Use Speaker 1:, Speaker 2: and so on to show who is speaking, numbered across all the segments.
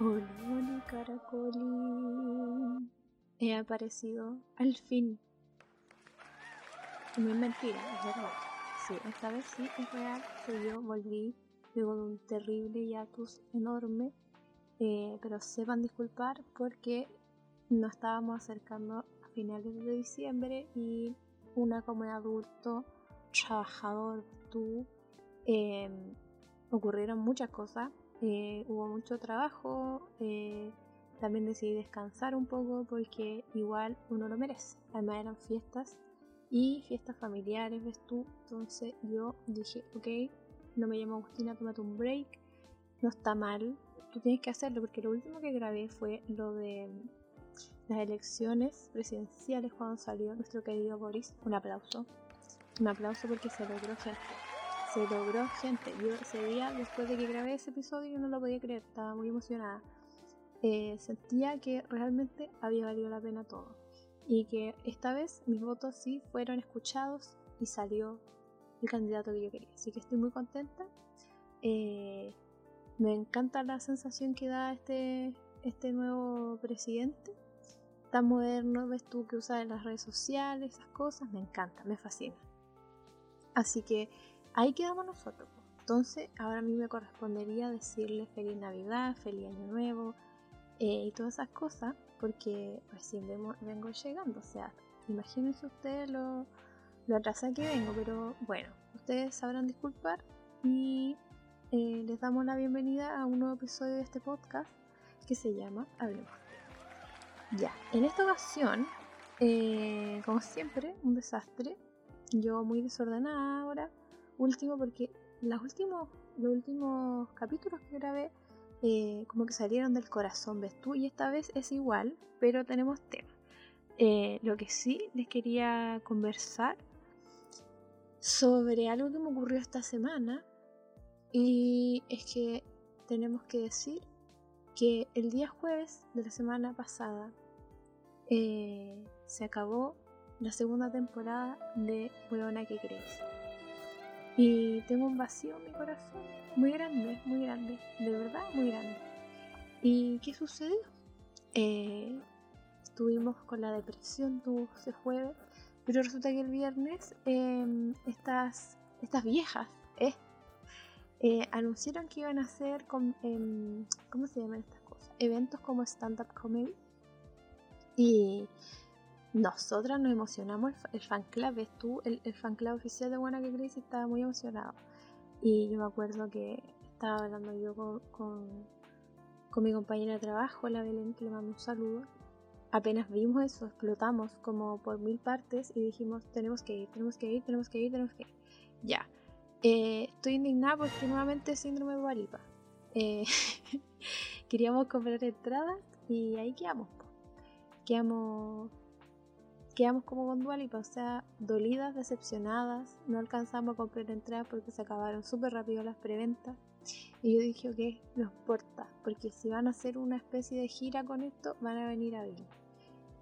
Speaker 1: Hola, hola, caracoli. He aparecido al fin. No es mentira, es verdad. Sí, esta vez sí es real. Soy yo, volví luego de un terrible hiatus enorme. Eh, pero sepan disculpar porque nos estábamos acercando a finales de diciembre y una como adulto, trabajador, tú, eh, ocurrieron muchas cosas eh, hubo mucho trabajo, eh, también decidí descansar un poco porque igual uno lo merece. Además eran fiestas y fiestas familiares, ves tú. Entonces yo dije, ok, no me llamo Agustina, tómate un break. No está mal, tú tienes que hacerlo porque lo último que grabé fue lo de las elecciones presidenciales cuando salió nuestro querido Boris. Un aplauso. Un aplauso porque se logró, gente se logró, gente. Yo ese después de que grabé ese episodio, yo no lo podía creer, estaba muy emocionada. Eh, sentía que realmente había valido la pena todo. Y que esta vez mis votos sí fueron escuchados y salió el candidato que yo quería. Así que estoy muy contenta. Eh, me encanta la sensación que da este, este nuevo presidente. Tan moderno, ves tú que usa en las redes sociales, esas cosas, me encanta, me fascina. Así que ahí quedamos nosotros. Entonces, ahora a mí me correspondería decirle feliz Navidad, feliz Año Nuevo eh, y todas esas cosas, porque recién vengo llegando. O sea, imagínense ustedes lo, lo atrasada que vengo, pero bueno, ustedes sabrán disculpar y eh, les damos la bienvenida a un nuevo episodio de este podcast que se llama Hablemos. Ya, en esta ocasión, eh, como siempre, un desastre. Yo muy desordenada ahora último porque los últimos, los últimos capítulos que grabé eh, como que salieron del corazón, ves tú, y esta vez es igual, pero tenemos tema. Eh, lo que sí les quería conversar sobre algo que me ocurrió esta semana y es que tenemos que decir que el día jueves de la semana pasada eh, se acabó la segunda temporada de Buena que crees. Y tengo un vacío en mi corazón muy grande, muy grande, de verdad muy grande. ¿Y qué sucedió? Eh, estuvimos con la depresión tuvo ese jueves, pero resulta que el viernes em, estas, estas viejas eh, eh, anunciaron que iban a hacer, con, em, ¿cómo se llaman estas cosas? Eventos como stand-up comedy. Y nosotras nos emocionamos, el, fan club, ves tú, el, fan club oficial de Buena que Crazy estaba muy emocionado. Y yo me acuerdo que estaba hablando yo con, con, mi compañera de trabajo, la Belén, que le mando un saludo. Apenas vimos eso, explotamos como por mil partes y dijimos, tenemos que ir, tenemos que ir, tenemos que ir, tenemos que ir. Ya. Eh, estoy indignada porque nuevamente síndrome de Baripa. Eh, queríamos comprar entradas y ahí quedamos. Quedamos quedamos como con Dualipa, o sea, dolidas, decepcionadas, no alcanzamos a comprar entradas porque se acabaron súper rápido las preventas. Y yo dije, ok, no importa, porque si van a hacer una especie de gira con esto, van a venir a Viña.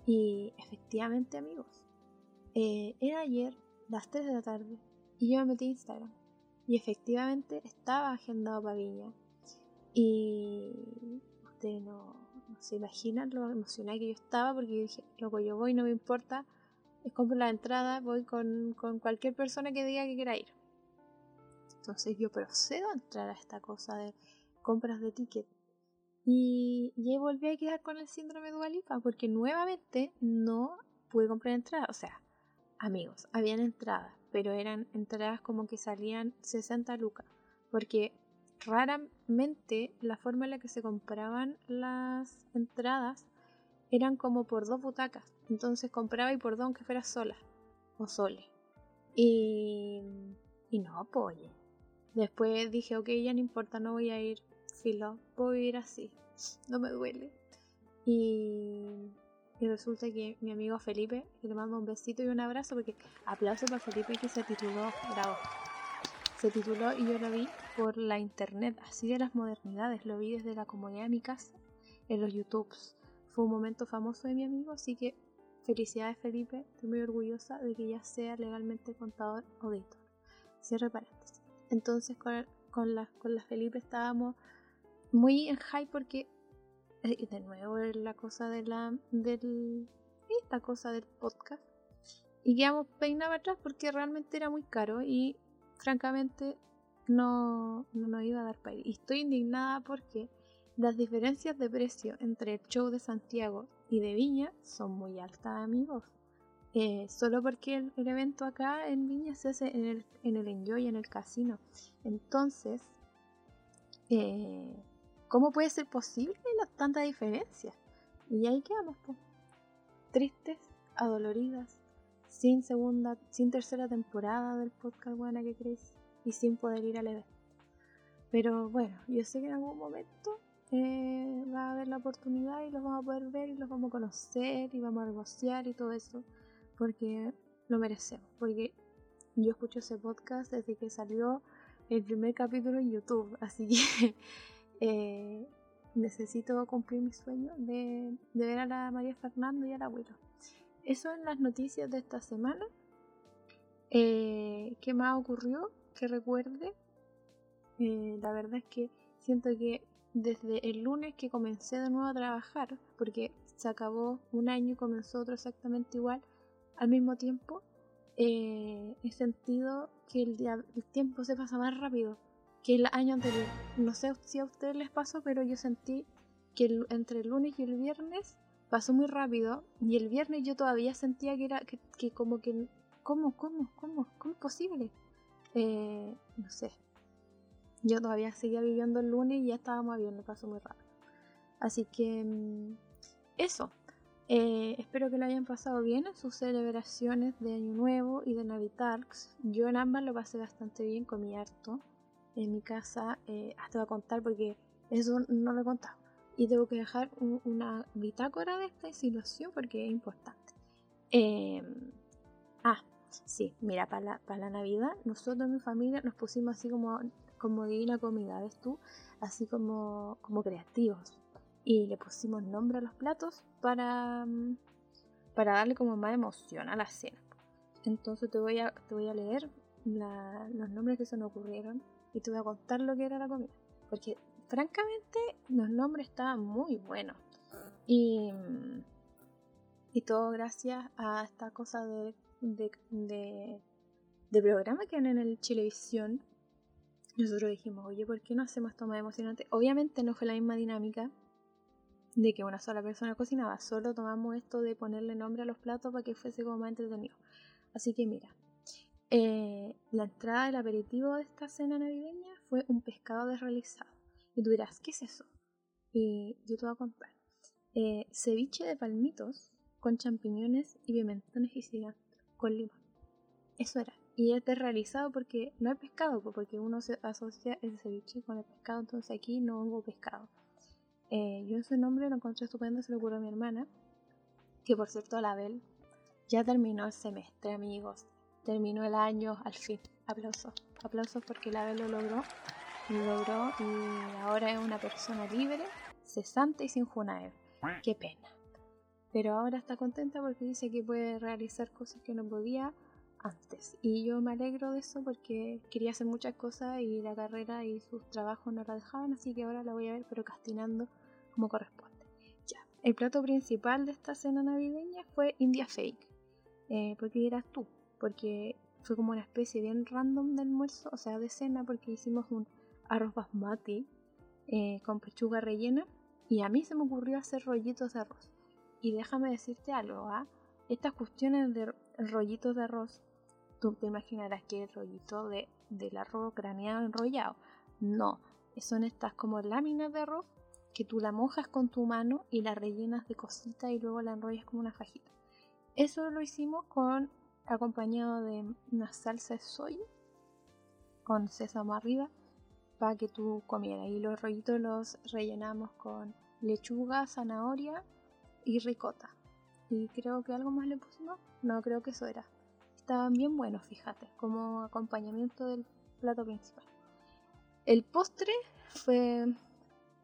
Speaker 1: Y efectivamente, amigos, eh, era ayer, las 3 de la tarde, y yo me metí a Instagram. Y efectivamente estaba agendado para Viña. Y ustedes no, se imaginan lo emocionada que yo estaba porque yo dije, loco, yo voy, no me importa, compro la entrada, voy con, cualquier persona que diga que quiera ir. Entonces yo procedo a entrar a esta cosa de compras de ticket. Y, y volví a quedar con el síndrome de Dualipa porque nuevamente no pude comprar entradas. O sea, amigos, habían entradas, pero eran entradas como que salían 60 lucas. Porque la forma en la que se compraban las entradas eran como por dos butacas. Entonces compraba y por dos aunque fuera sola o sole. Y, y no apoye. Después dije, ok, ya no importa, no voy a ir filo, puedo ir así, no me duele. Y, y resulta que mi amigo Felipe, le mando un besito y un abrazo porque aplauso para Felipe que se tituló Bravo se tituló y yo lo vi por la internet, así de las modernidades, lo vi desde la comodidad de mi casa, en los YouTubes. Fue un momento famoso de mi amigo, así que felicidades Felipe, estoy muy orgullosa de que ya sea legalmente contador auditor. Cierre paréntesis. Entonces con, con, la, con la Felipe estábamos muy en high porque y de nuevo la cosa de la del esta cosa del podcast y quedamos peinados atrás porque realmente era muy caro y francamente no, no iba a dar para ir. Y estoy indignada porque las diferencias de precio entre el show de Santiago y de Viña son muy altas, amigos. Eh, solo porque el, evento acá en Viña se hace en el, en el Enjoy, en el casino. Entonces, eh, ¿cómo puede ser posible las tantas diferencias? Y ahí quedamos, pues. Tristes, adoloridas, sin segunda, sin tercera temporada del podcast Buena que crees y sin poder ir al evento. Pero bueno, yo sé que en algún momento eh, va a haber la oportunidad y los vamos a poder ver y los vamos a conocer y vamos a negociar y todo eso porque lo merecemos. Porque yo escucho ese podcast desde que salió el primer capítulo en YouTube, así que eh, necesito cumplir mi sueño de, de ver a la María Fernanda y al abuelo. Eso en las noticias de esta semana. Eh, ¿Qué más ocurrió? Que recuerde. Eh, la verdad es que siento que desde el lunes que comencé de nuevo a trabajar, porque se acabó un año y comenzó otro exactamente igual, al mismo tiempo, eh, he sentido que el, tiempo se pasa más rápido que el año anterior. No sé si a ustedes les pasó, pero yo sentí que entre el lunes y el viernes pasó muy rápido y el viernes yo todavía sentía que era que, como que ¿cómo, cómo, cómo, cómo es posible? No sé. Yo todavía seguía viviendo el lunes y ya estábamos viernes, pasó muy rápido. Así que mm, eso. Eh, espero que lo hayan pasado bien en sus celebraciones de Año Nuevo y de Navitarks. Yo en ambas lo pasé bastante bien, comí harto. En mi casa, eh, hasta voy a contar porque eso no lo he contado y tengo que dejar una bitácora de esta situación porque es importante. Em, ah, sí, mira, para la, para la Navidad, nosotros en mi familia nos pusimos así como, como divina comida, ¿ves tú? Así como, como creativos. Y le pusimos nombre a los platos para, mm, para darle como más emoción a la cena. Entonces te voy a, te voy a leer los nombres que se nos ocurrieron y te voy a contar lo que era la comida. Porque francamente los nombres estaban muy buenos. Y, y todo gracias a esta cosa de, de, de, programa que en el Chilevisión. Nosotros dijimos, oye, ¿por qué no hacemos esto más emocionante? Obviamente no fue la misma dinámica de que una sola persona cocinaba, solo tomamos esto de ponerle nombre a los platos para que fuese como más entretenido. Así que mira, eh, la entrada del aperitivo de esta cena navideña fue un pescado desrealizado. Y tú dirás, ¿qué es eso? Y yo te voy a contar. Eh, ceviche de palmitos con champiñones y pimentones y cilantro con limón. Eso era. Y es realizado porque no hay pescado, porque uno se asocia el ceviche con el pescado, entonces aquí no hubo pescado. Eh, yo ese nombre lo encontré estupendo, se lo ocurrió a mi hermana, que por cierto la Bel ya terminó el semestre, amigos. Terminó el año al fin. Aplausos. Aplausos porque la Bel lo logró logró y ahora es una persona libre, cesante y sin Junaev. Qué pena. Pero ahora está contenta porque dice que puede realizar cosas que no podía antes. Y yo me alegro de eso porque quería hacer muchas cosas y la carrera y sus trabajos no la dejaban, así que ahora la voy a ver pero castinando como corresponde. Ya. El plato principal de esta cena navideña fue India Fake. Eh, porque eras tú, porque fue como una especie bien random de almuerzo, o sea, de cena, porque hicimos un arroz basmati eh, con pechuga rellena y a mí se me ocurrió hacer rollitos de arroz. Y déjame decirte algo, ¿ah? Estas cuestiones de rollitos de arroz, tú te imaginarás que es rollito de, del arroz craneado enrollado. No, son estas como láminas de arroz que tú la mojas con tu mano y la rellenas de cositas y luego la enrollas como una fajita. Eso lo hicimos con acompañado de una salsa de soya con sésamo arriba para que tú comieras. Y los rollitos los rellenamos con lechuga, zanahoria y ricota. Y creo que algo más le pusimos. No, creo que eso era. Estaban bien buenos, fíjate, como acompañamiento del plato principal. El postre fue...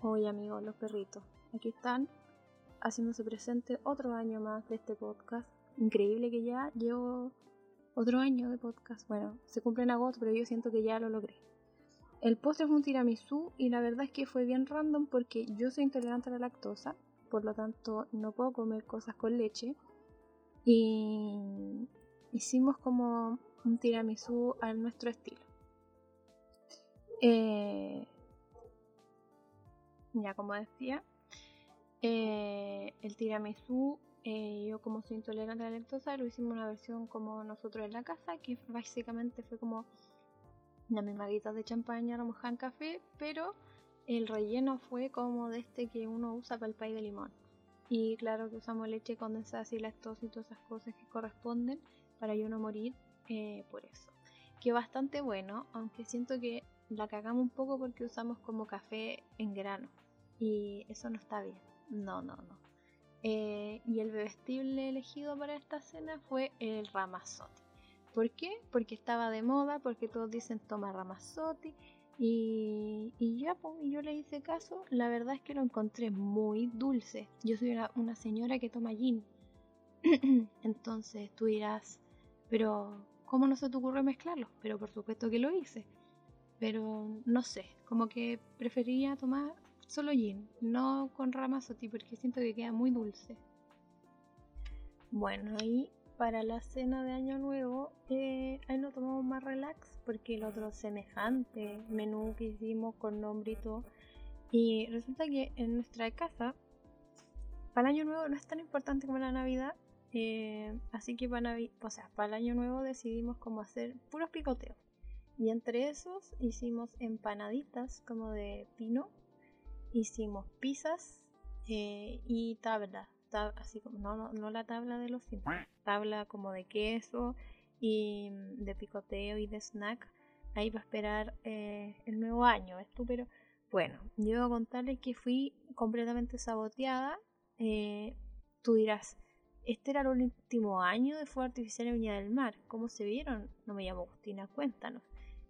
Speaker 1: Oye amigos, los perritos. Aquí están haciéndose presente otro año más de este podcast. Increíble que ya llevo otro año de podcast. Bueno, se cumple en agosto, pero yo siento que ya lo logré. El postre fue un tiramisú y la verdad es que fue bien random porque yo soy intolerante a la lactosa, por lo tanto no puedo comer cosas con leche. Y hicimos como un tiramisú a nuestro estilo. Eh, ya como decía, eh, el tiramisú, eh, yo como soy intolerante a la lactosa, lo hicimos una versión como nosotros en la casa, que básicamente fue como la misma de champaña remojada en café, pero el relleno fue como de este que uno usa para el pay de limón. Y claro que usamos leche condensada y lactosa y todas esas cosas que corresponden para yo no morir eh, por eso. Que bastante bueno, aunque siento que la cagamos un poco porque usamos como café en grano. Y eso no está bien. No, no, no. Eh, y el bebestible elegido para esta cena fue el Ramazotti. ¿Por qué? Porque estaba de moda, porque todos dicen toma Ramazotti. Y, y ya, yo le hice caso. La verdad es que lo encontré muy dulce. Yo soy una, señora que toma gin. Entonces tú dirás, pero ¿cómo no se te ocurre mezclarlo? Pero por supuesto que lo hice. Pero no sé, como que prefería tomar solo gin, no con ramazotti porque siento que queda muy dulce. Bueno, ahí para la cena de Año Nuevo, eh, ahí lo tomamos más relax porque el otro semejante menú que hicimos con nombre y todo. Y resulta que en nuestra casa, para el Año Nuevo no es tan importante como la Navidad. Eh, así que para, o sea, para el Año Nuevo decidimos como hacer puros picoteos. Y entre esos hicimos empanaditas como de pino, hicimos pizzas eh, y tabla, así como no, no, la tabla de los tabla como de queso y de picoteo y de snack. Ahí va a esperar eh, el nuevo año, esto, pero bueno, yo voy a contarles que fui completamente saboteada. Eh, tú dirás, este era el último año de Fuego Artificial en Viña del Mar. ¿Cómo se vieron? No me llamo Agustina, cuéntanos.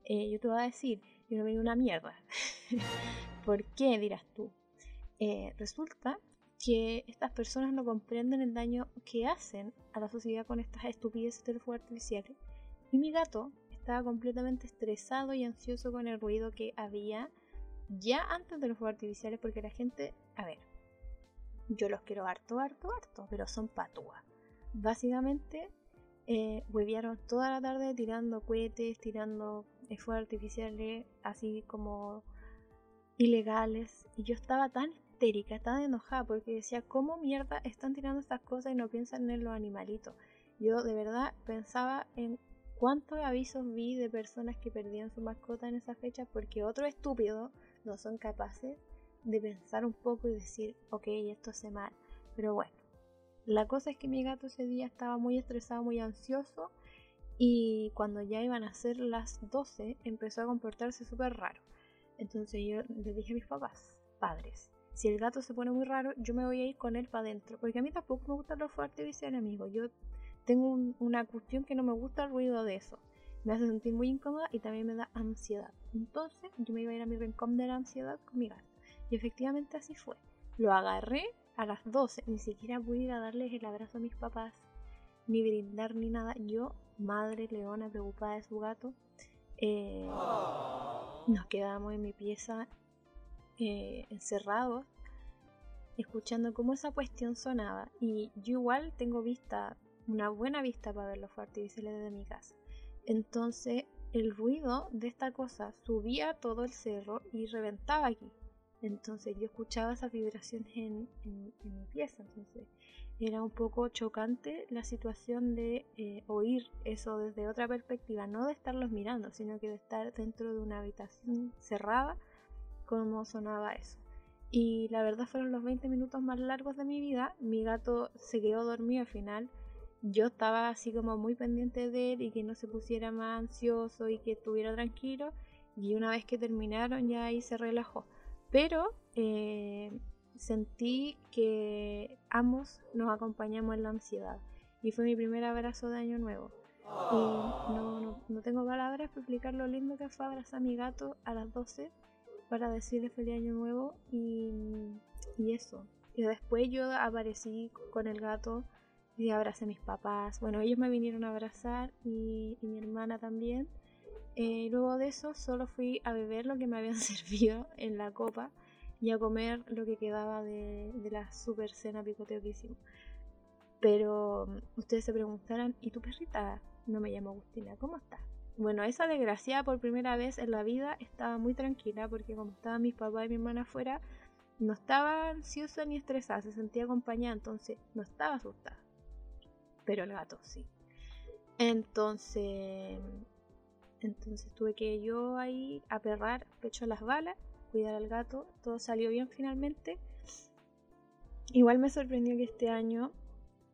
Speaker 1: Eh, yo te voy a decir, yo no vi una mierda. ¿Por qué dirás tú? Eh, resulta que estas personas no comprenden el daño que hacen a la sociedad con estas estupideces de fuego artificiales. Y mi gato estaba completamente estresado y ansioso con el ruido que había ya antes de los fuegos artificiales porque la gente, a ver, yo los quiero harto, harto, harto, pero son patúas. Básicamente, eh, huevearon toda la tarde tirando cohetes, tirando fuegos artificiales así como ilegales y yo estaba tan histérica, tan enojada porque decía, ¿cómo mierda están tirando estas cosas y no piensan en los animalitos? Yo de verdad pensaba en cuántos avisos vi de personas que perdían su mascota en esa fecha porque otro estúpido no son capaces de pensar un poco y decir, ok, esto hace mal. Pero bueno, la cosa es que mi gato ese día estaba muy estresado, muy ansioso y cuando ya iban a ser las 12 empezó a comportarse súper raro. Entonces yo le dije a mis papás, padres, si el gato se pone muy raro, yo me voy a ir con él para adentro. Porque a mí tampoco me gusta lo fuerte visual, amigo. Yo tengo una cuestión que no me gusta el ruido de eso. Me hace sentir muy incómoda y también me da ansiedad. Entonces yo me iba a ir a mi rincón de la ansiedad con mi gato. Y efectivamente así fue. Lo agarré a las 12. Ni siquiera pude ir a darles el abrazo a mis papás. Ni brindar ni nada. Yo madre leona preocupada de su gato. Eh, nos quedamos en mi pieza eh, encerrados, escuchando cómo esa cuestión sonaba. Y yo igual tengo vista, una buena vista para ver los artificiales desde mi casa. Entonces el ruido de esta cosa subía todo el cerro y reventaba aquí. Entonces yo escuchaba esas vibraciones en, en mi pieza. Entonces era un poco chocante la situación de eh, oír eso desde otra perspectiva, no de estarlos mirando, sino que de estar dentro de una habitación cerrada, como sonaba eso. Y la verdad fueron los 20 minutos más largos de mi vida. Mi gato se quedó dormido al final. Yo estaba así como muy pendiente de él y que no se pusiera más ansioso y que estuviera tranquilo. Y una vez que terminaron ya ahí se relajó. Pero eh, sentí que ambos nos acompañamos en la ansiedad y fue mi primer abrazo de año nuevo. Y no, no, tengo palabras para explicar lo lindo que fue abrazar a mi gato a las 12 para decirle feliz año nuevo y, y eso. Y después yo aparecí con el gato y abracé a mis papás. Bueno, ellos me vinieron a abrazar y, mi hermana también. eh, luego de eso solo fui a beber lo que me habían servido en la copa y a comer lo que quedaba de, la super cena picoteo que hicimos. Pero mm, ustedes se preguntarán, ¿y tu perrita? No me llamo Agustina, ¿cómo está? Bueno, esa desgraciada por primera vez en la vida estaba muy tranquila porque como estaban mis papás y mi hermana afuera, no estaba ansiosa ni estresada, se sentía acompañada, entonces no estaba asustada. Pero el gato sí. Entonces, entonces tuve que yo ahí aperrar pecho a las balas, cuidar al gato, todo salió bien finalmente. Igual me sorprendió que este año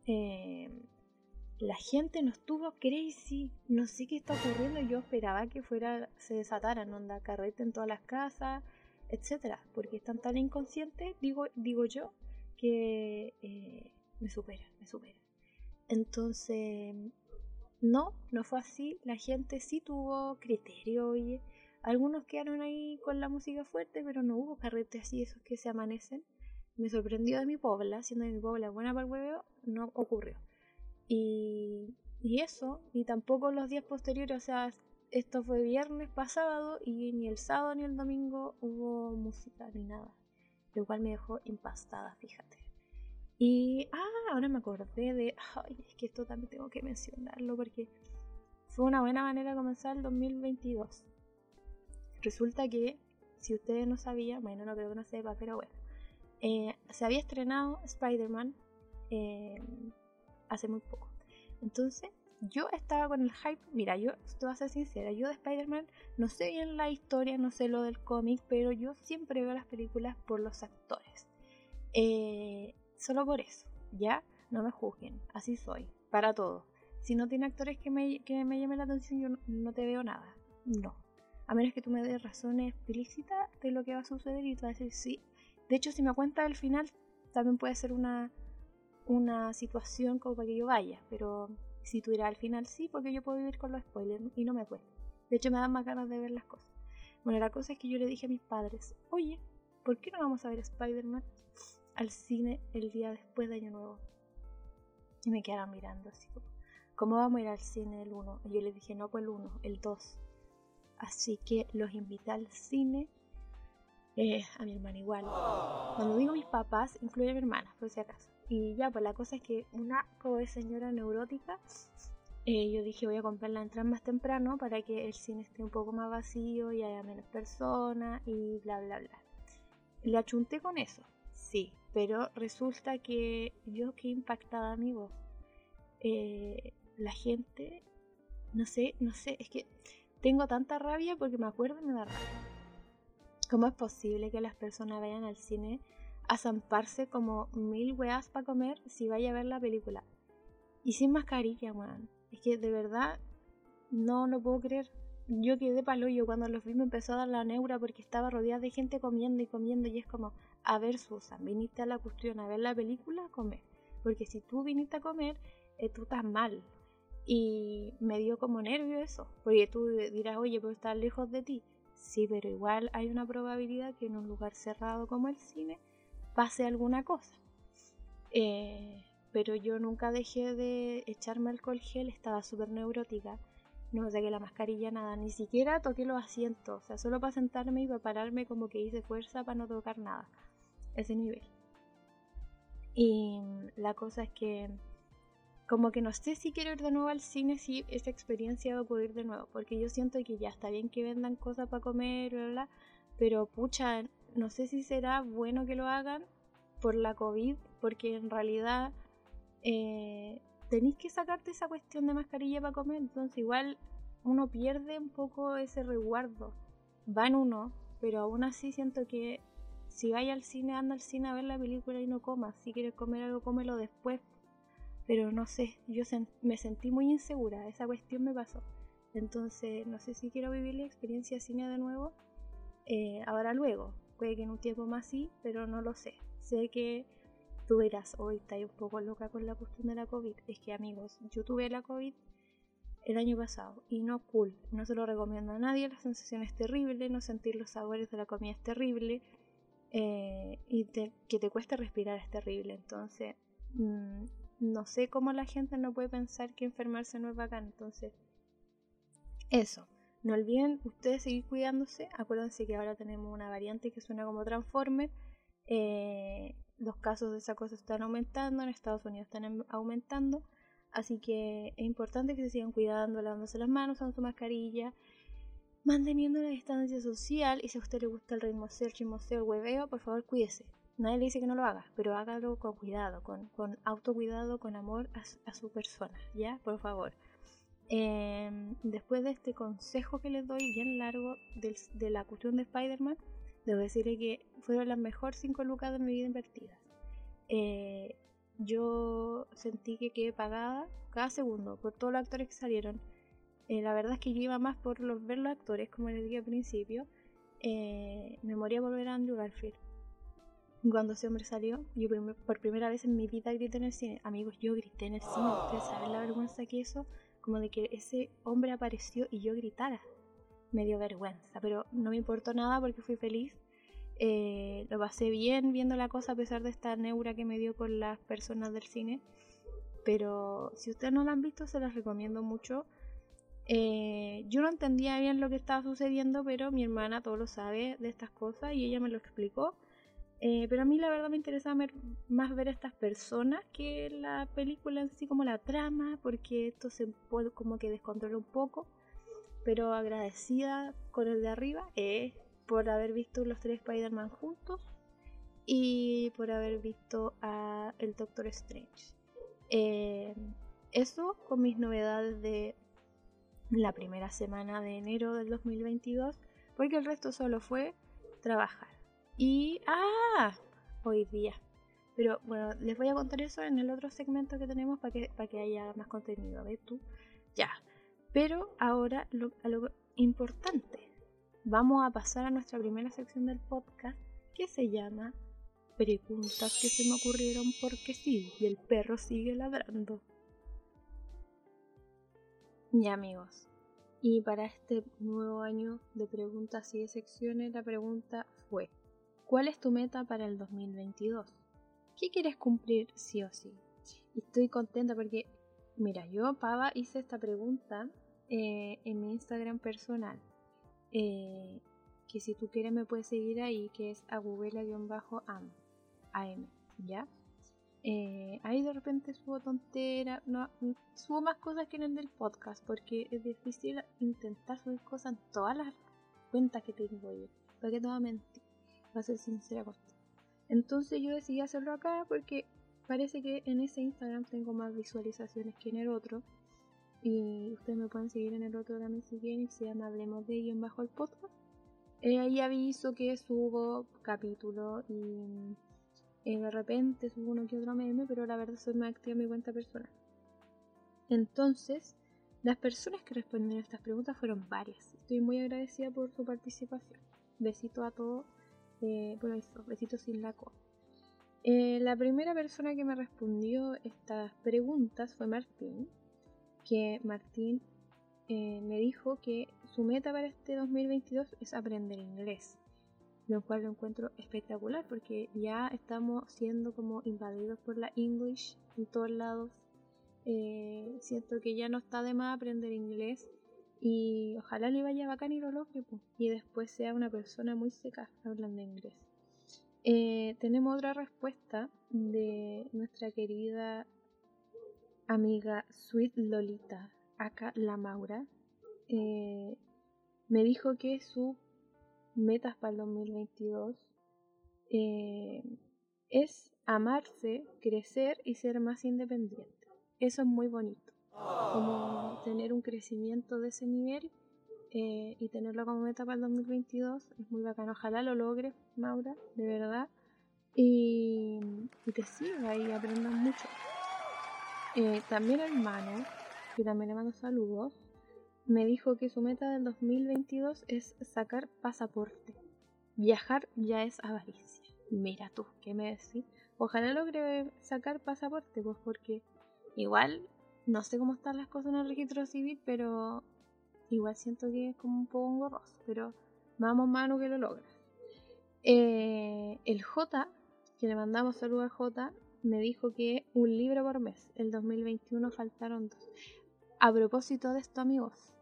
Speaker 1: eh, la gente no estuvo crazy, no sé qué está ocurriendo, yo esperaba que fuera, se desataran, onda, carrete en todas las casas, etcétera, porque están tan inconscientes, digo, digo yo, que eh, me supera, me supera. Entonces, no, no fue así. La gente sí tuvo criterio, oye. Algunos quedaron ahí con la música fuerte, pero no hubo carretes así, esos que se amanecen. Me sorprendió de mi pobla, siendo mi pobla buena para el huevo, no ocurrió. Y, y eso, y tampoco los días posteriores, o sea, esto fue viernes pasado y ni el sábado ni el domingo hubo música ni nada. Lo cual me dejó impastada, fíjate. Y, ah, ahora me acordé de, ay, es que esto también tengo que mencionarlo porque fue una buena manera de comenzar el 2022. Resulta que, si ustedes no sabían, bueno, no creo que no sepa, pero bueno, eh, se había estrenado Spider-Man eh, hace muy poco. Entonces, yo estaba con el hype. Mira, yo te voy a ser sincera, yo de Spider-Man no sé bien la historia, no sé lo del cómic, pero yo siempre veo las películas por los actores. Eh, Solo por eso, ¿ya? No me juzguen, así soy, para todo. Si no tiene actores que me, que me llamen la atención, yo no, te veo nada. No. A menos que tú me des razones explícitas de lo que va a suceder y tú vas a decir sí. De hecho, si me cuenta el final, también puede ser una, una situación como para que yo vaya. Pero si irás al final, sí, porque yo puedo vivir con los spoilers y no me cuesta. De hecho, me dan más ganas de ver las cosas. Bueno, la cosa es que yo le dije a mis padres, oye, ¿por qué no vamos a ver Spider-Man? al cine el día después de Año Nuevo. Y me quedaron mirando así como, ¿cómo vamos a ir al cine el 1? Y yo les dije, no, pues el 1, el 2. Así que los invité al cine. Eh, a mi hermana igual. Cuando digo mis papás, incluye a mi hermana, por si acaso. Y ya, pues la cosa es que una de señora neurótica, eh, yo dije voy a comprar la entrada más temprano para que el cine esté un poco más vacío y haya menos personas y bla bla bla. Le achunté con eso, sí, pero resulta que yo quedé impactada, amigo. Eh, la gente, no sé, no sé, es que tengo tanta rabia porque me acuerdo y me da rabia. ¿Cómo es posible que las personas vayan al cine a zamparse como mil weas para comer si vaya a ver la película? Y sin mascarilla, man. Es que de verdad no lo puedo creer. Yo quedé palo yo cuando los vi me empezó a dar la neura porque estaba rodeada de gente comiendo y comiendo y es como, a ver Susan, viniste a la cuestión a ver la película, a comer. Porque si tú viniste a comer, eh, tú estás mal. Y me dio como nervio eso. Porque tú dirás, oye, pero estar lejos de ti. Sí, pero igual hay una probabilidad que en un lugar cerrado como el cine pase alguna cosa. Eh, pero yo nunca dejé de echarme alcohol gel, estaba súper neurótica. No saqué la mascarilla, nada, ni siquiera toqué los asientos, o sea, solo para sentarme y para pararme como que hice fuerza para no tocar nada ese nivel. Y la cosa es que como que no sé si quiero ir de nuevo al cine si esa experiencia va a ocurrir de nuevo, porque yo siento que ya está bien que vendan cosas para comer, bla, pero pucha, no sé si será bueno que lo hagan por la COVID, porque en realidad eh, tenéis que sacarte esa cuestión de mascarilla para comer, entonces igual uno pierde un poco ese resguardo. Va en uno, pero aún así siento que si vaya al cine, anda al cine a ver la película y no comas. Si quieres comer algo, cómelo después. Pero no sé, yo me sentí muy insegura, esa cuestión me pasó. Entonces, no sé si quiero vivir la experiencia cine de nuevo. Eh, ahora luego, puede que en un tiempo más sí, pero no lo sé. Sé que tú verás, hoy está un poco loca con la cuestión de la COVID. Es que amigos, yo tuve la COVID el año pasado y no cool, no se lo recomiendo a nadie, la sensación es terrible, no sentir los sabores de la comida es terrible, eh, y que te cueste respirar es terrible. Entonces, mm, no sé cómo la gente no puede pensar que enfermarse no es bacán. Entonces, eso. No olviden ustedes seguir cuidándose. Acuérdense que ahora tenemos una variante que suena como Transformer. Eh, los casos de esa cosa están aumentando, en Estados Unidos están aumentando. Así que es importante que se sigan cuidando, lavándose las manos, usando su mascarilla, manteniendo la distancia social. Y si a usted le gusta el ritmo ser, chismoseo, el hueveo, por favor cuídese. Nadie le dice que no lo haga, pero hágalo con cuidado, con, con autocuidado, con amor a, su persona, ¿ya? Por favor. Em, después de este consejo que les doy, bien largo, de la cuestión de Spider-Man, debo decirle que fueron las mejores 5 lucas de mi vida invertidas. Eh, yo sentí que quedé pagada cada segundo por todos los actores que salieron. Eh, la verdad es que yo iba más por los, ver los actores, como les dije al principio. Eh, me moría por ver a Andrew Garfield. Cuando ese hombre salió, yo por primera vez en mi vida grité en el cine. Amigos, yo grité en el cine. Ustedes saben la vergüenza que eso, como de que ese hombre apareció y yo gritara. Me dio vergüenza, pero no me importó nada porque fui feliz eh, lo pasé bien viendo la cosa a pesar de esta neura que me dio con las personas del cine. Pero si ustedes no la han visto, se las recomiendo mucho. Eh, yo no entendía bien lo que estaba sucediendo, pero mi hermana todo lo sabe de estas cosas y ella me lo explicó. Eh, pero a mí la verdad me interesa más ver a estas personas que la película en sí como la trama, porque esto se puede como que descontrola un poco. Pero agradecida con el de arriba, eh, por haber visto los tres Spider-Man juntos y por haber visto a el Doctor Strange. Eh, eso con mis novedades de la primera semana de enero del 2022, porque el resto solo fue trabajar. Y, ah, hoy día. Pero bueno, les voy a contar eso en el otro segmento que tenemos para que, que haya más contenido. ¿Ves tú? Ya. Pero ahora lo, a lo importante vamos a pasar a nuestra primera sección del podcast que se llama Preguntas que se me ocurrieron porque sí, y el perro sigue ladrando. Ya amigos, y para este nuevo año de preguntas y de secciones, la pregunta fue, ¿cuál es tu meta para el 2022? ¿Qué quieres cumplir sí o sí? Estoy contenta porque, mira, yo, Pava, hice esta pregunta eh, en mi Instagram personal eh, que si tú quieres me puedes seguir ahí, que es agubela-am, AM, ¿ya? Eh, ahí de repente subo tontera, no, subo más cosas que en el del podcast, porque es difícil intentar subir cosas en todas las cuentas que tengo yo. ¿Para que te? A ser sincera contigo. Entonces yo decidí hacerlo acá porque parece que en ese Instagram tengo más visualizaciones que en el otro. Y ustedes me pueden seguir en el otro también si quieren, se llama Hablemos de en bajo el podcast. Eh, ahí aviso que subo capítulos y eh, de repente subo uno que otro meme, pero la verdad soy más activa en mi cuenta personal. Entonces, las personas que respondieron a estas preguntas fueron varias. Estoy muy agradecida por su participación. Besito a todos. Eh, bueno, eso, besitos sin la co. Eh, la primera persona que me respondió estas preguntas fue Martín que Martín eh, me dijo que su meta para este 2022 es aprender inglés, lo cual lo encuentro espectacular porque ya estamos siendo como invadidos por la English en todos lados. Eh, siento que ya no está de más aprender inglés y ojalá le vaya bacán y lo logre y después sea una persona muy seca hablando inglés. Eh, tenemos otra respuesta de nuestra querida amiga Sweet Lolita, acá la Maura, eh, me dijo que su metas para el 2022 eh, es amarse, crecer y ser más independiente. Eso es muy bonito. Como tener un crecimiento de ese nivel eh, y tenerlo como meta para el 2022 es muy bacano. Ojalá lo logres, Maura, de verdad. Y, y te siga y aprendas mucho. Eh, también hermano, que también le mando saludos, me dijo que su meta del 2022 es sacar pasaporte. Viajar ya es avaricia. Mira tú, ¿qué me decís? Ojalá logre sacar pasaporte, pues porque igual no sé cómo están las cosas en el registro civil, pero igual siento que es como un poco engorroso. Pero vamos, mano, que lo logras. Eh, el J, que le mandamos saludos al J, me dijo que un libro por mes. El 2021 faltaron dos. A propósito de esto, amigos,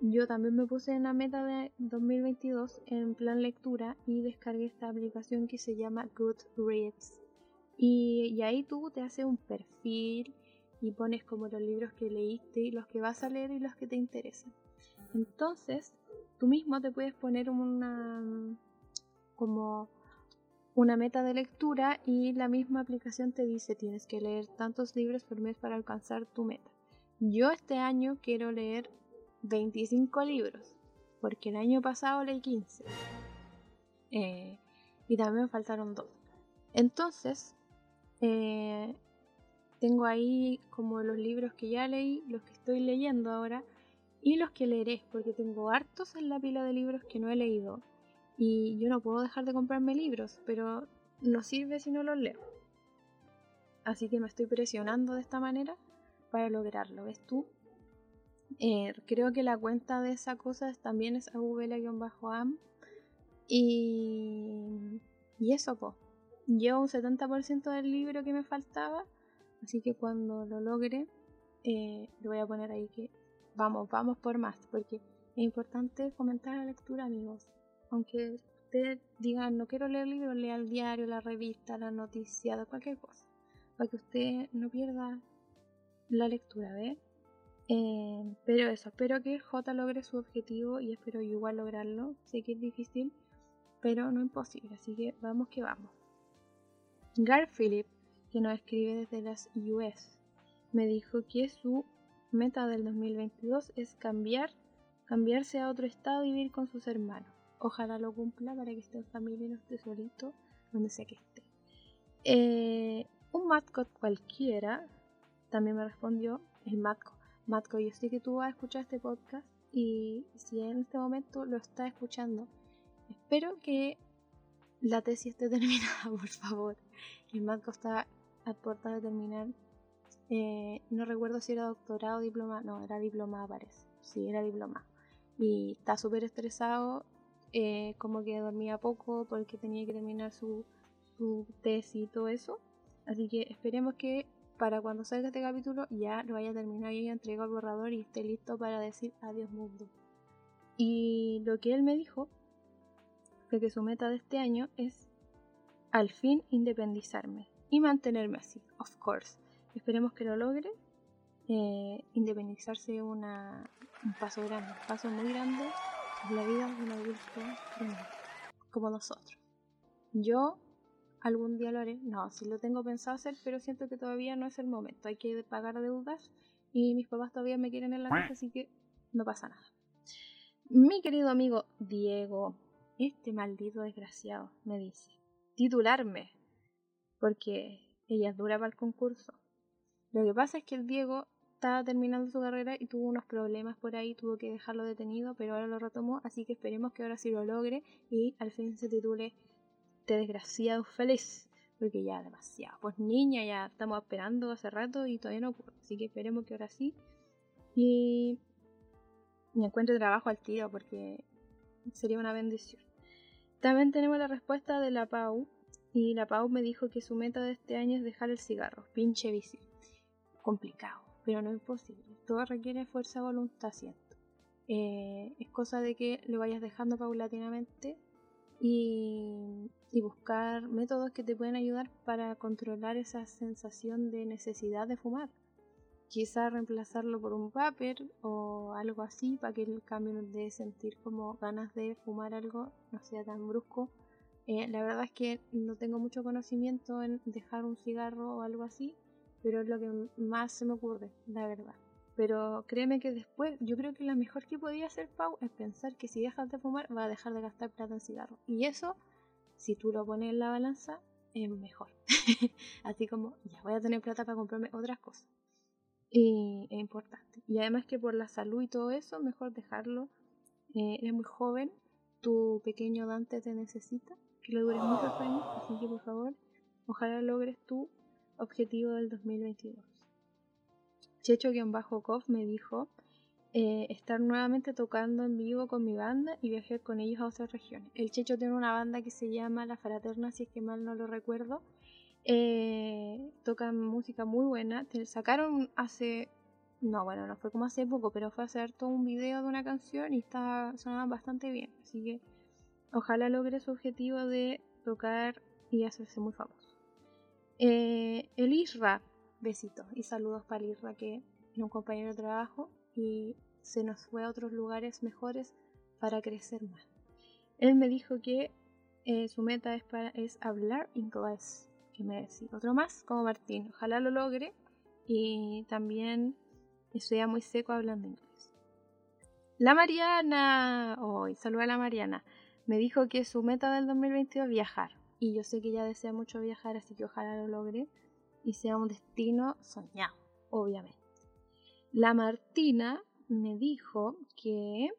Speaker 1: yo también me puse en la meta de 2022 en plan lectura y descargué esta aplicación que se llama Goodreads. Y, y ahí tú te haces un perfil y pones como los libros que leíste y los que vas a leer y los que te interesan. Entonces, tú mismo te puedes poner una como una meta de lectura y la misma aplicación te dice tienes que leer tantos libros por mes para alcanzar tu meta. Yo este año quiero leer 25 libros, porque el año pasado leí 15. Eh, y también faltaron dos. Entonces, eh, tengo ahí como los libros que ya leí, los que estoy leyendo ahora y los que leeré, porque tengo hartos en la pila de libros que no he leído. Y yo no puedo dejar de comprarme libros, pero no sirve si no los leo. Así que me estoy presionando de esta manera para lograrlo. ¿Ves tú? Eh, creo que la cuenta de esa cosa también es avvela-am. Y, y eso, pues. Llevo un 70% del libro que me faltaba. Así que cuando lo logre, eh, le voy a poner ahí que vamos, vamos por más. Porque es importante comentar la lectura, amigos. Aunque ustedes digan, no quiero leer libros, lea el diario, la revista, la noticia, cualquier cosa. Para que usted no pierda la lectura, ¿ve? Eh, pero eso, espero que J logre su objetivo y espero igual lograrlo. Sé que es difícil, pero no imposible, así que vamos que vamos. Gar Philip, que nos escribe desde las US, me dijo que su meta del 2022 es cambiar, cambiarse a otro estado y vivir con sus hermanos. Ojalá lo cumpla para que esté en familia y no esté solito, donde sea que esté. Eh, un mascot cualquiera también me respondió, el Matco. Matco, yo sé que tú vas a escuchar este podcast y si en este momento lo estás escuchando, espero que la tesis esté terminada, por favor. El Matco está a puerta de terminar. Eh, no recuerdo si era doctorado o diploma. No, era diplomado parece. Sí, era diplomado. Y está súper estresado. Eh, como que dormía poco porque tenía que terminar su, su tesis y todo eso. Así que esperemos que para cuando salga este capítulo ya lo vaya a terminar y haya entregado el borrador y esté listo para decir adiós mundo. Y lo que él me dijo fue que su meta de este año es al fin independizarme y mantenerme así, of course. Esperemos que lo logre. Eh, independizarse es un paso grande, un paso muy grande en la vida de un adulto como nosotros. Yo algún día lo haré. No, sí lo tengo pensado hacer, pero siento que todavía no es el momento. Hay que pagar deudas y mis papás todavía me quieren en la casa, así que no pasa nada. Mi querido amigo Diego, este maldito desgraciado, me dice, titularme, porque ella es dura para el concurso. Lo que pasa es que el Diego estaba terminando su carrera y tuvo unos problemas por ahí, tuvo que dejarlo detenido, pero ahora lo retomó, así que esperemos que ahora sí lo logre y al fin se titule este desgraciado feliz. Porque ya demasiado. Pues niña, ya estamos esperando hace rato y todavía no ocurre. Así que esperemos que ahora sí. Y me encuentre trabajo al tiro porque sería una bendición. También tenemos la respuesta de la Pau. Y la Pau me dijo que su meta de este año es dejar el cigarro. Pinche bici. Complicado, pero no imposible. Todo requiere fuerza voluntad, siento. Eh, es cosa de que lo vayas dejando paulatinamente y, buscar métodos que te pueden ayudar para controlar esa sensación de necesidad de fumar. Quizás reemplazarlo por un vapor o algo así para que el cambio de sentir como ganas de fumar algo no sea tan brusco. Eh, la verdad es que no tengo mucho conocimiento en dejar un cigarro o algo así, pero es lo que más se me ocurre, la verdad. Pero créeme que después, yo creo que lo mejor que podía hacer Pau es pensar que si dejas de fumar va a dejar de gastar plata en cigarros. Y eso, si tú lo pones en la balanza, es mejor. Así como, ya voy a tener plata para comprarme otras cosas. Y es importante. Y además que por la salud y todo eso, mejor dejarlo. Eh, eres muy joven, tu pequeño Dante te necesita, que lo dures muchos años. Así que por favor, ojalá logres tu objetivo del 2022. Checho-Koff me dijo eh, estar nuevamente tocando en vivo con mi banda y viajar con ellos a otras regiones. El Checho tiene una banda que se llama La Fraterna, si es que mal no lo recuerdo. Eh, tocan música muy buena. Sacaron hace No, bueno, no fue como hace poco, pero fue hacer todo un video de una canción y está sonando bastante bien. Así que ojalá logre su objetivo de tocar y hacerse muy famoso. Eh, el Isra, besitos y saludos para el Isra, que es un compañero de trabajo y se nos fue a otros lugares mejores para crecer más. Él me dijo que eh, su meta es, para, es hablar inglés, que me decía. Otro más, como Martín. Ojalá lo logre y también estoy muy seco hablando inglés. La Mariana, hoy saluda a la Mariana, me dijo que su meta del 2022 es viajar. Y yo sé que ella desea mucho viajar, así que ojalá lo logre y sea un destino soñado, obviamente. La Martina me dijo que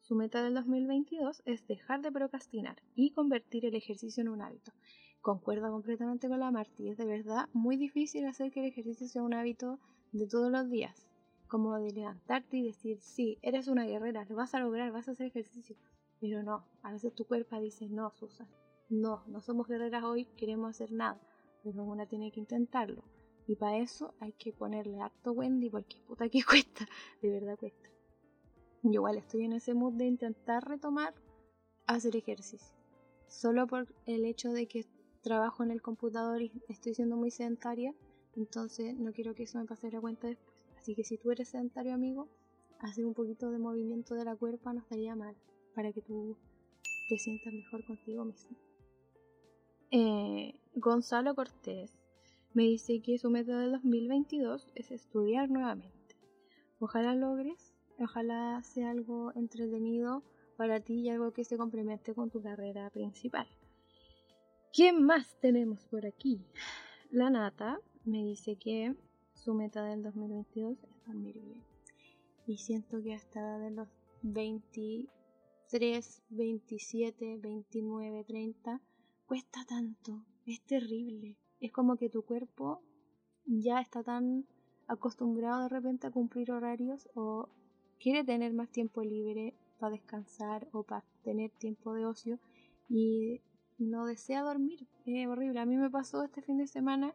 Speaker 1: su meta del 2022 es dejar de procrastinar y convertir el ejercicio en un hábito. Concuerdo completamente con la Marti, es de verdad muy difícil hacer que el ejercicio sea un hábito de todos los días, como de levantarte y decir, sí, eres una guerrera, lo vas a lograr, vas a hacer ejercicio, pero no, a veces tu cuerpo dice, no, Susan, no, no somos guerreras hoy, queremos hacer nada, pero una tiene que intentarlo. Y para eso hay que ponerle harto Wendy porque puta que cuesta, de verdad cuesta. Yo igual estoy en ese mood de intentar retomar hacer ejercicio. Solo por el hecho de que trabajo en el computador y estoy siendo muy sedentaria, entonces no quiero que eso me pase la cuenta después. Así que si tú eres sedentario, amigo, hacer un poquito de movimiento de la cuerpa no estaría mal para que tú te sientas mejor contigo mismo. Eh, Gonzalo Cortés me dice que su meta de 2022 es estudiar nuevamente. Ojalá logres Ojalá sea algo entretenido para ti y algo que se complemente con tu carrera principal. ¿Qué más tenemos por aquí? La Nata me dice que su meta del 2022 es dormir bien. Y siento que hasta de los 23, 27, 29, 30 cuesta tanto. Es terrible. Es como que tu cuerpo ya está tan acostumbrado de repente a cumplir horarios o quiere tener más tiempo libre para descansar o para tener tiempo de ocio y no desea dormir. Es horrible. A mí me pasó este fin de semana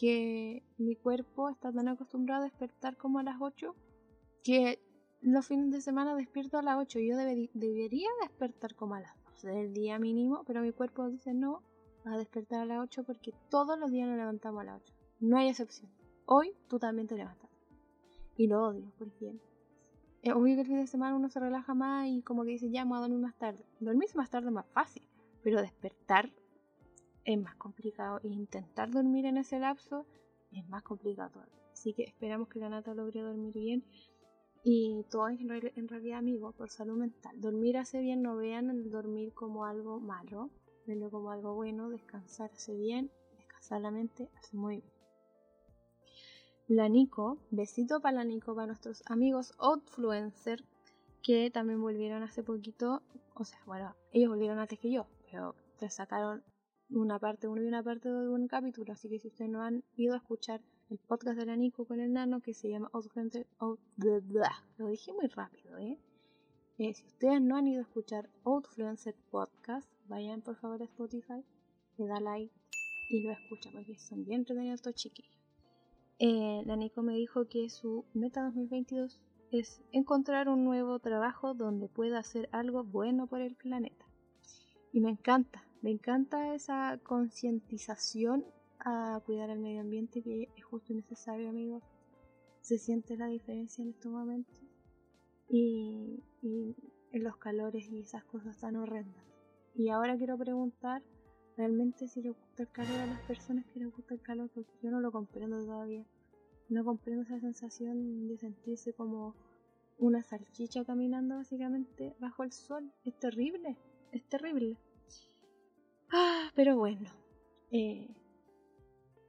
Speaker 1: que mi cuerpo está tan acostumbrado a despertar como a las 8 que los fines de semana despierto a las 8. Yo debería despertar como a las 12 del día mínimo, pero mi cuerpo dice no, a despertar a las 8 porque todos los días nos levantamos a las 8. No hay excepción. Hoy tú también te levantas. Y lo odio porque es obvio que el fin de semana uno se relaja más y como que dice, ya, me voy a dormir más tarde. Dormirse más tarde es más fácil, pero despertar es más complicado e intentar dormir en ese lapso es más complicado Así que esperamos que la nata logre dormir bien y todo en, realidad, amigo, por salud mental. Dormir hace bien, no vean el dormir como algo malo, venlo como algo bueno, descansar hace bien, descansar la mente hace muy bien. La Nico, besito para la Nico, para nuestros amigos Outfluencer, que también volvieron hace poquito, o sea, bueno, ellos volvieron antes que yo, pero te sacaron una parte uno y una parte de un capítulo, así que si ustedes no han ido a escuchar el podcast de la Nico con el nano que se llama Outfluencer, lo dije muy rápido, ¿eh? ¿eh? Si ustedes no han ido a escuchar Outfluencer Podcast, vayan por favor a Spotify, le da like y lo escuchan porque son bien entretenidos estos chiquillos. Eh, la Nico me dijo que su meta 2022 es encontrar un nuevo trabajo donde pueda hacer algo bueno por el planeta. Y me encanta, me encanta esa concientización a cuidar el medio ambiente que es justo y necesario, amigos. Se siente la diferencia en estos momentos. Y, en los calores y esas cosas tan horrendas. Y ahora quiero preguntar realmente si le gusta el calor a las personas que les gusta el calor, porque yo no lo comprendo todavía. No comprendo esa sensación de sentirse como una salchicha caminando básicamente bajo el sol. Es terrible, es terrible. Ah, pero bueno, eh,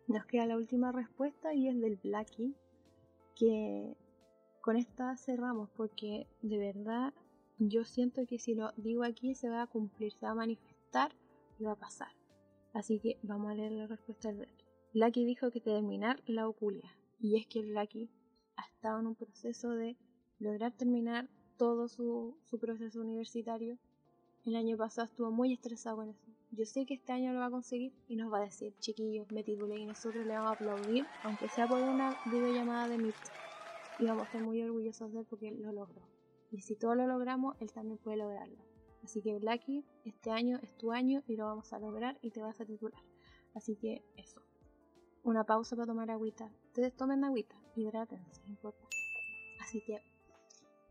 Speaker 1: nos queda la última respuesta y es del Blackie, que con esta cerramos porque de verdad yo siento que si lo digo aquí se va a cumplir, se va a manifestar y va a pasar. Así que vamos a leer la respuesta del Blackie. Blackie dijo que terminar la oculia. Y es que el Blackie ha estado en un proceso de lograr terminar todo su, su proceso universitario. El año pasado estuvo muy estresado con eso. Yo sé que este año lo va a conseguir y nos va a decir, chiquillos, me titulé y nosotros le vamos a aplaudir, aunque sea por una videollamada de Meet. y vamos a estar muy orgullosos de él porque lo logró. Y si todos lo logramos, él también puede lograrlo. Así que Blacky, este año es tu año y lo vamos a lograr y te vas a titular. Así que eso. Una pausa para tomar agüita. Ustedes tomen agüita, hidrátense, importa. Así que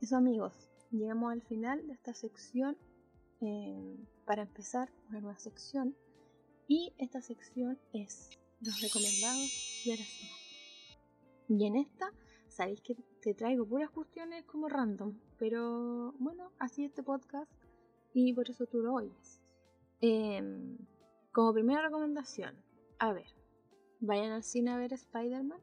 Speaker 1: eso amigos, llegamos al final de esta sección eh, para empezar una nueva sección. Y esta sección es los recomendados de la semana. Y en esta, sabéis que te traigo puras cuestiones como random, pero bueno, así este podcast y por eso tú lo oyes. Em, como primera recomendación, a ver, vayan al cine a ver Spider-Man.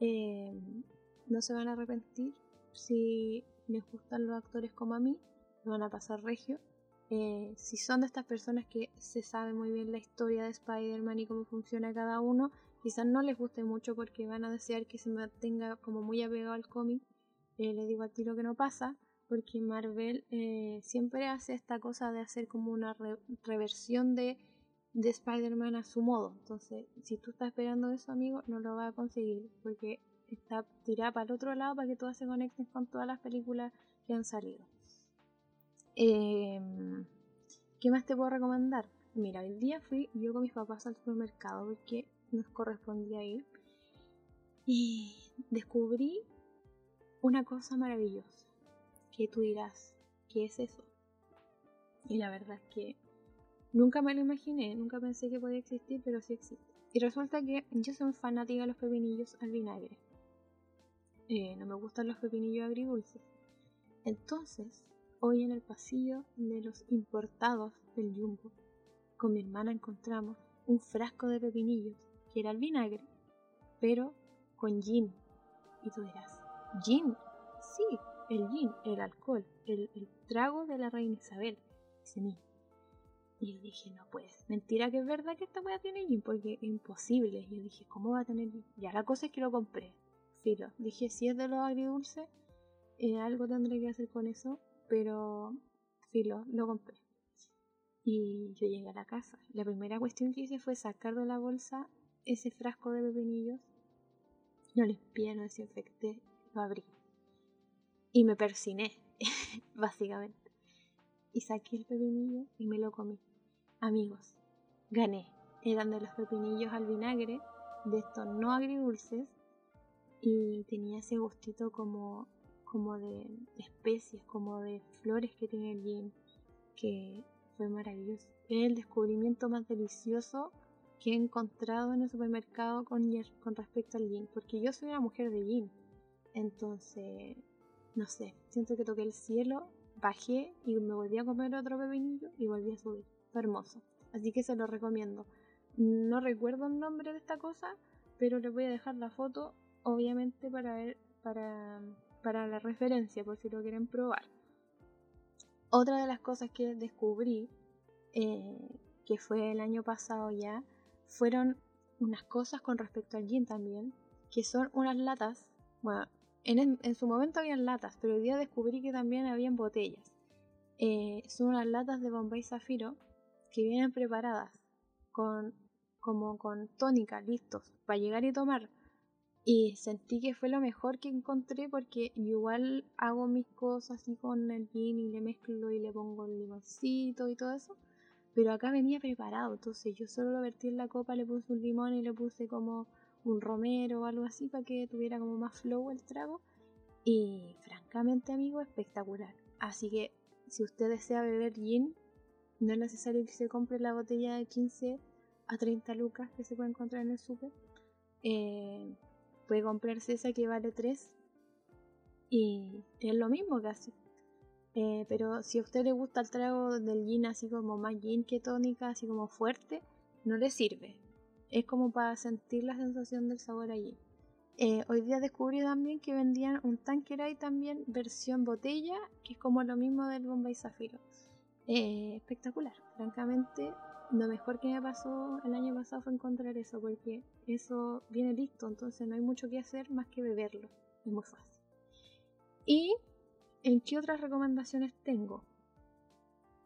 Speaker 1: Em, no se van a arrepentir si les gustan los actores como a mí, lo van a pasar regio. Eh, si son de estas personas que se sabe muy bien la historia de Spider-Man y cómo funciona cada uno, quizás no les guste mucho porque van a desear que se mantenga como muy apegado al cómic. Eh, le digo al tiro que no pasa, porque Marvel eh, siempre hace esta cosa de hacer como una reversión de, de Spider-Man a su modo. Entonces, si tú estás esperando eso, amigo, no lo vas a conseguir, porque está tirada para el otro lado para que todas se conecten con todas las películas que han salido. Em, ¿Qué más te puedo recomendar? Mira, el día fui yo con mis papás al supermercado porque nos correspondía ir y descubrí una cosa maravillosa que tú dirás, ¿qué es eso? Y la verdad es que nunca me lo imaginé, nunca pensé que podía existir, pero sí existe. Y resulta que yo soy fanática de los pepinillos al vinagre. Eh, no me gustan los pepinillos agridulces. Entonces, Hoy en el pasillo de los importados del Jumbo, con mi hermana encontramos un frasco de pepinillos, que era el vinagre, pero con gin. Y tú dirás, ¿gin? Sí, el gin, el alcohol, el, trago de la reina Isabel, ese mismo. Y yo dije, no pues, mentira que es verdad que esta a tiene gin, porque es imposible. Y yo dije, ¿cómo va a tener gin? Ya la cosa es que lo compré. Filo, dije, si es de los agridulces, eh, algo tendré que hacer con eso pero filo, lo compré. Y yo llegué a la casa. La primera cuestión que hice fue sacar de la bolsa ese frasco de pepinillos. Lo limpié, lo desinfecté, lo abrí. Y me persiné, básicamente. Y saqué el pepinillo y me lo comí. Amigos, gané. Eran de los pepinillos al vinagre, de estos no agridulces. Y tenía ese gustito como como de especies, como de flores que tiene el gin, que fue maravilloso. Es el descubrimiento más delicioso que he encontrado en el supermercado con, con respecto al gin, porque yo soy una mujer de gin, entonces, no sé, siento que toqué el cielo, bajé y me volví a comer otro pepinillo y volví a subir. Fue hermoso, así que se lo recomiendo. No recuerdo el nombre de esta cosa, pero les voy a dejar la foto, obviamente, para ver, para para la referencia por si lo quieren probar. Otra de las cosas que descubrí, eh, que fue el año pasado ya, fueron unas cosas con respecto al gin también, que son unas latas, bueno, en, su momento habían latas, pero hoy día descubrí que también habían botellas. Eh, son unas latas de Bombay Zafiro que vienen preparadas con como con tónica, listos, para llegar y tomar. Y sentí que fue lo mejor que encontré porque igual hago mis cosas así con el gin y le mezclo y le pongo el limoncito y todo eso. Pero acá venía preparado, entonces yo solo lo vertí en la copa, le puse un limón y le puse como un romero o algo así para que tuviera como más flow el trago. Y francamente, amigo, espectacular. Así que si usted desea beber gin, no es necesario que se compre la botella de 15 a 30 lucas que se puede encontrar en el súper. Eh, puede comprarse esa que vale 3 y es lo mismo casi. Eh, pero si a usted le gusta el trago del gin así como más gin que tónica, así como fuerte, no le sirve. Es como para sentir la sensación del sabor allí. Eh, hoy día descubrí también que vendían un Tanqueray también versión botella, que es como lo mismo del Bombay Zafiro. Eh, espectacular, francamente lo mejor que me pasó el año pasado fue encontrar eso, porque eso viene listo, entonces no hay mucho que hacer más que beberlo, es muy fácil. ¿Y en qué otras recomendaciones tengo?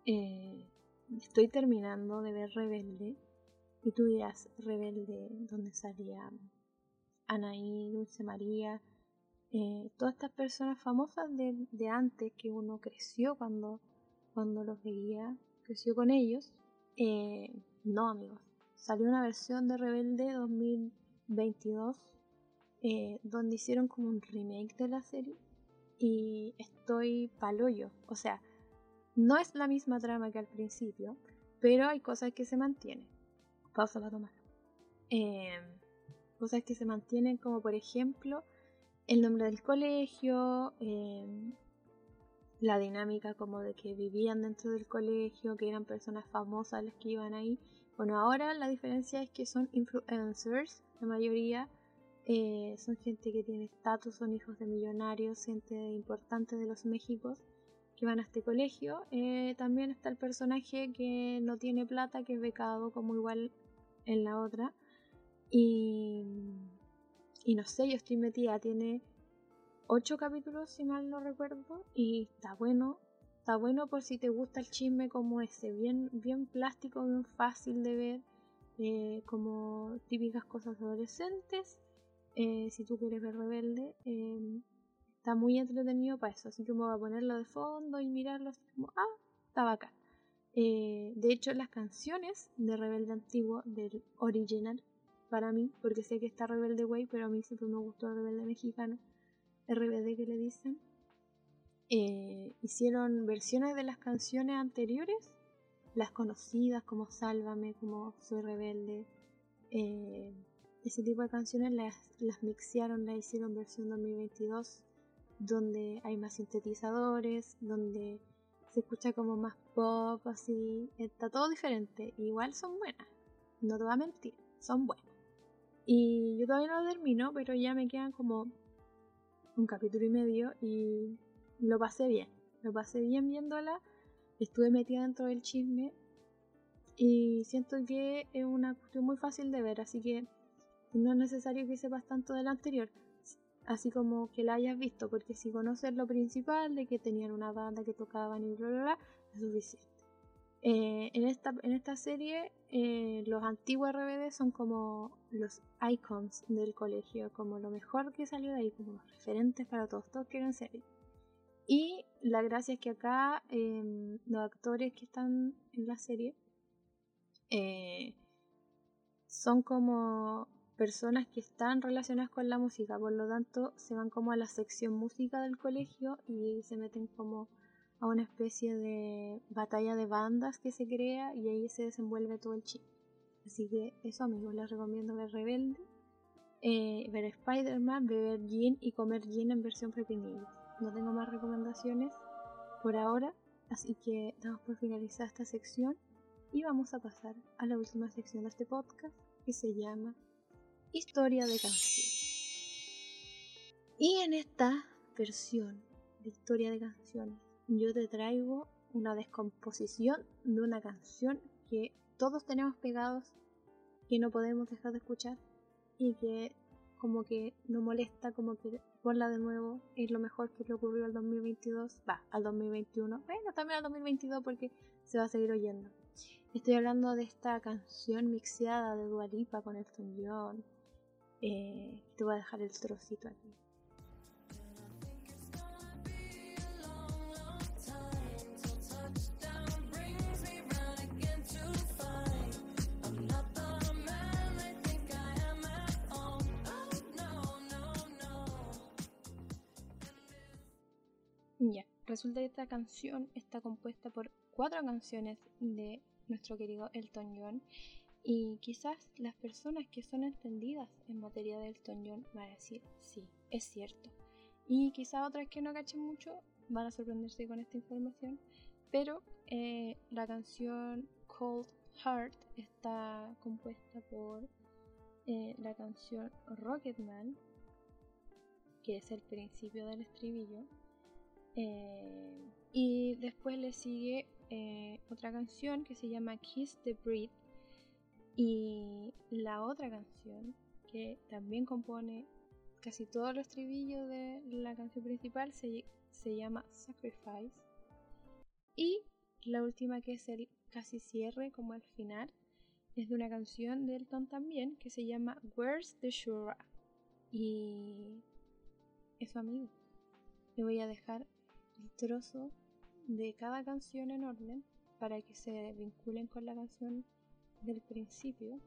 Speaker 1: Eh, estoy terminando de ver Rebelde, y tú dirás, Rebelde, ¿dónde salía Anaí, Dulce María? eh, todas estas personas famosas de, antes que uno creció cuando, cuando los veía, creció con ellos, eh, no amigos. Salió una versión de Rebelde 2022 eh, donde hicieron como un remake de la serie y estoy paloyo. O sea, no es la misma trama que al principio, pero hay cosas que se mantienen. Pausa para tomar. cosas que se mantienen como por ejemplo el nombre del colegio, em, la dinámica como de que vivían dentro del colegio, que eran personas famosas las que iban ahí. Bueno, ahora la diferencia es que son influencers, la mayoría eh, son gente que tiene estatus, son hijos de millonarios, gente importante de los Méxicos que van a este colegio. Eh, también está el personaje que no tiene plata, que es becado como igual en la otra. Y y no sé, yo estoy metida, tiene ocho capítulos si mal no recuerdo y está bueno, bueno por si te gusta el chisme como ese, bien, bien plástico, bien fácil de ver, eh, como típicas cosas adolescentes. Eh, si tú quieres ver Rebelde, em, está muy entretenido para eso, así que me voy a ponerlo de fondo y mirarlo así como, ah, está bacán. Eh, de hecho, las canciones de Rebelde Antiguo, del original, para mí, porque sé que está Rebelde Way, pero a mí siempre me gustó el Rebelde Mexicano, RBD que le dicen. Eh, hicieron versiones de las canciones anteriores, las conocidas como Sálvame, como Soy Rebelde. Eh, ese tipo de canciones las, las mixearon, las hicieron versión 2022, donde hay más sintetizadores, donde se escucha como más pop, así. Está todo diferente. Igual son buenas, no te voy a mentir, son buenas. Y yo todavía no lo termino, pero ya me quedan como un capítulo y medio y lo pasé bien. Lo pasé bien viéndola. Estuve metida dentro del chisme y siento que es una cuestión muy fácil de ver, así que no es necesario que sepas tanto del anterior, así como que la hayas visto, porque si conoces lo principal de que tenían una banda que tocaban y bla bla bla, es suficiente. Eh, en, esta, en esta serie, eh, los antiguos RBD son como los icons del colegio, como lo mejor que salió de ahí, como los referentes para todos, todos quieren ser. Y la gracia es que acá em, los actores que están en la serie eh, son como personas que están relacionadas con la música, por lo tanto se van como a la sección música del colegio y se meten como a una especie de batalla de bandas que se crea y ahí se desenvuelve todo el chip. Así que eso amigos, les recomiendo ver Rebelde, eh, ver Spider-Man, beber gin y comer gin en versión pepinillo. No tengo más recomendaciones por ahora, así que damos por finalizar esta sección y vamos a pasar a la última sección de este podcast que se llama Historia de canciones. Y en esta versión de Historia de canciones yo te traigo una descomposición de una canción que todos tenemos pegados, que no podemos dejar de escuchar y que como que no molesta, como que ponla de nuevo, es lo mejor que le ocurrió al 2022, va, al 2021, bueno, también al 2022 porque se va a seguir oyendo. Estoy hablando de esta canción mixeada de Dualipa con Elton John. Eh, te voy a dejar el trocito aquí. Resulta que esta canción está compuesta por cuatro canciones de nuestro querido Elton John y quizás las personas que son entendidas en materia de Elton John van a decir, sí, es cierto. Y quizás otras que no cachen mucho van a sorprenderse con esta información, pero eh, la canción Cold Heart está compuesta por eh, la canción Rocketman, que es el principio del estribillo, eh, y después le sigue eh, otra canción que se llama Kiss the Breed. Y la otra canción que también compone casi todos los estribillos de la canción principal se, se llama Sacrifice. Y la última que es el casi cierre como el final es de una canción de Elton también que se llama Where's the Shura. Y eso amigo. Le voy a dejar trozo de cada canción en orden para que se vinculen con la canción del principio.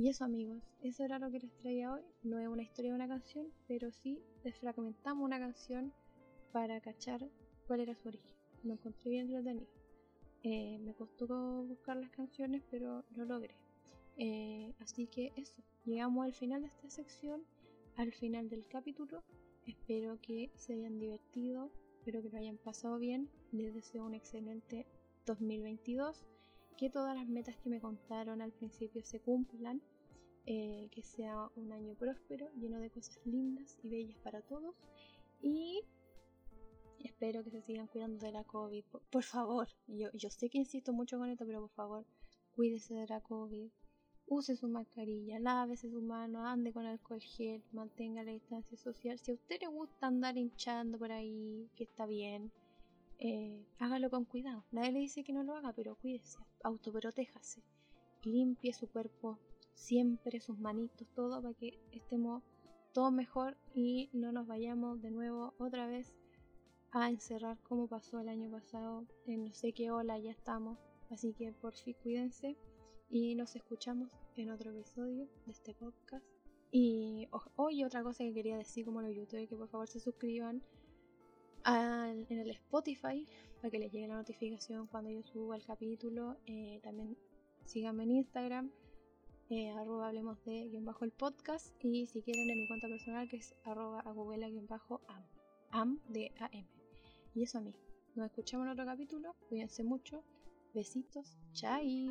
Speaker 1: Y eso amigos, eso era lo que les traía hoy. No es una historia de una canción, pero sí les fragmentamos una canción para cachar cuál era su origen. Lo encontré bien entretenido. Eh, me costó buscar las canciones, pero lo logré. Eh, así que eso, llegamos al final de esta sección, al final del capítulo. Espero que se hayan divertido, espero que lo hayan pasado bien. Les deseo un excelente 2022 que todas las metas que me contaron al principio se cumplan, eh, que sea un año próspero, lleno de cosas lindas y bellas para todos y espero que se sigan cuidando de la COVID. Por, favor, yo, yo sé que insisto mucho con esto, pero por favor, cuídese de la COVID. Use su mascarilla, lávese su mano, ande con alcohol gel, mantenga la distancia social. Si a usted le gusta andar hinchando por ahí, que está bien, eh, hágalo con cuidado. Nadie le dice que no lo haga, pero cuídese, autoprotéjase, limpie su cuerpo siempre, sus manitos, todo para que estemos todos mejor y no nos vayamos de nuevo otra vez a encerrar como pasó el año pasado. En no sé qué ola ya estamos, así que por fin cuídense y nos escuchamos en otro episodio de este podcast. Y hoy otra cosa que quería decir como los youtubers que por favor se suscriban en el Spotify para que les llegue la notificación cuando yo suba el capítulo. Eh, también síganme en Instagram, eh, arroba hablemos de guion bajo el podcast. Y si quieren en mi cuenta personal que es arroba agubuela guion bajo am, AM. Y eso a mí. Nos escuchamos en otro capítulo. Cuídense mucho. Besitos. Chai.